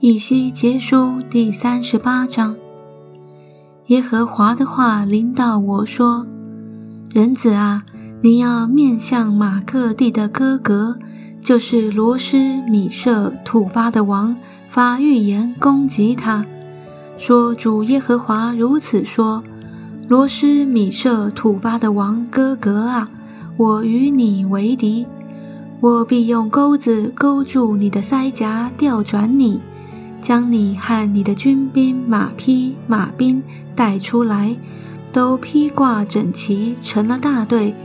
以西结书第三十八章。耶和华的话临到我说：“人子啊，你要面向马各地的哥哥，就是罗斯米舍土巴的王，发预言攻击他，说：主耶和华如此说：罗斯米舍土巴的王哥哥啊，我与你为敌。”我必用钩子勾住你的腮颊，调转你，将你和你的军兵、马匹、马兵带出来，都披挂整齐，成了大队，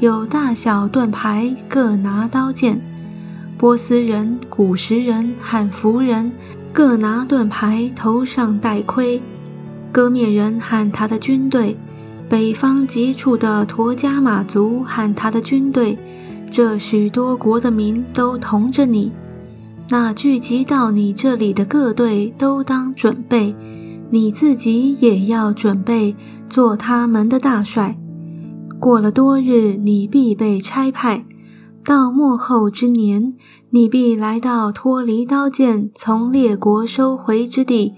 有大小盾牌，各拿刀剑。波斯人、古时人、和弗人各拿盾牌，头上戴盔。割灭人和他的军队，北方极处的陀加马族和他的军队。这许多国的民都同着你，那聚集到你这里的各队都当准备，你自己也要准备做他们的大帅。过了多日，你必被差派，到末后之年，你必来到脱离刀剑、从列国收回之地，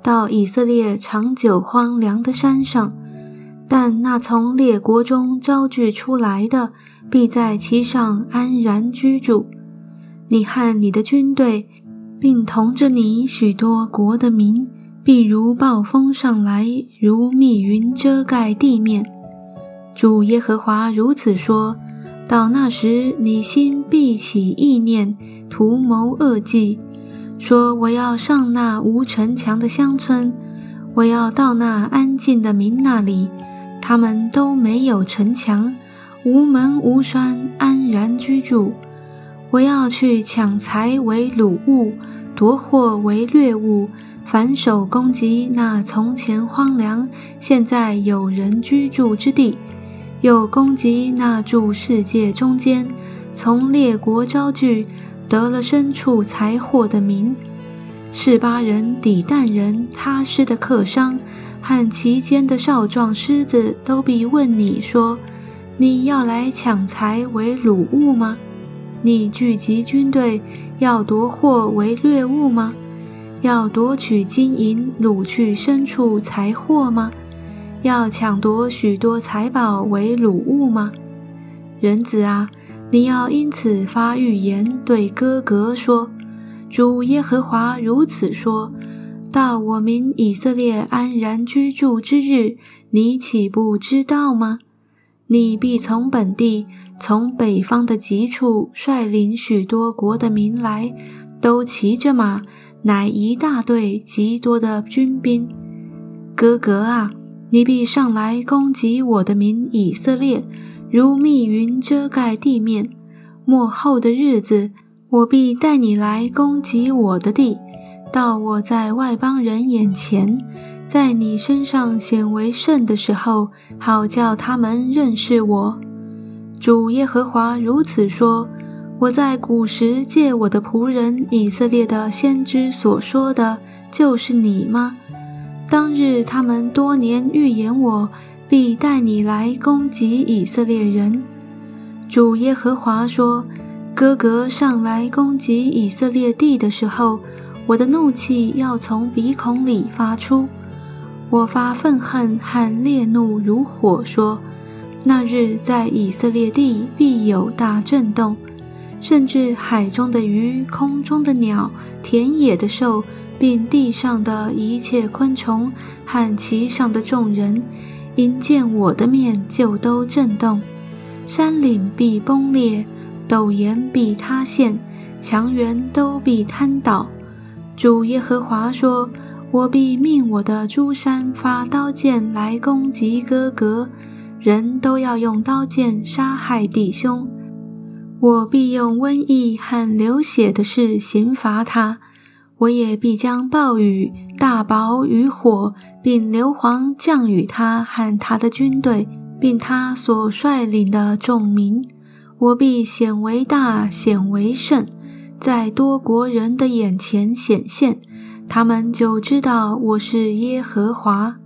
到以色列长久荒凉的山上。但那从列国中招聚出来的，必在其上安然居住。你和你的军队，并同着你许多国的民，必如暴风上来，如密云遮盖地面。主耶和华如此说：到那时，你心必起意念，图谋恶计，说我要上那无城墙的乡村，我要到那安静的民那里，他们都没有城墙。无门无栓，安然居住。我要去抢财为掳物，夺货为掠物，反手攻击那从前荒凉、现在有人居住之地，又攻击那住世界中间、从列国招聚得了牲畜财货的民。是巴人、底但人、他师的客商和其间的少壮狮子，都必问你说。你要来抢财为掳物吗？你聚集军队要夺货为掠物吗？要夺取金银掳去牲畜财货吗？要抢夺许多财宝为掳物吗？人子啊，你要因此发预言，对哥哥说：主耶和华如此说：到我民以色列安然居住之日，你岂不知道吗？你必从本地，从北方的极处率领许多国的民来，都骑着马，乃一大队极多的军兵。哥哥啊，你必上来攻击我的民以色列，如密云遮盖地面。末后的日子，我必带你来攻击我的地，到我在外邦人眼前。在你身上显为圣的时候，好叫他们认识我。主耶和华如此说：我在古时借我的仆人以色列的先知所说的，就是你吗？当日他们多年预言我，必带你来攻击以色列人。主耶和华说：哥哥上来攻击以色列地的时候，我的怒气要从鼻孔里发出。我发愤恨和烈怒如火，说：那日在以色列地必有大震动，甚至海中的鱼、空中的鸟、田野的兽，并地上的一切昆虫和其上的众人，因见我的面就都震动。山岭必崩裂，陡岩必塌陷，墙垣都必坍倒。主耶和华说。我必命我的诸山发刀剑来攻击哥哥，人都要用刀剑杀害弟兄。我必用瘟疫和流血的事刑罚他。我也必将暴雨、大雹与火，并硫磺降雨他和他的军队，并他所率领的众民。我必显为大，显为圣，在多国人的眼前显现。他们就知道我是耶和华。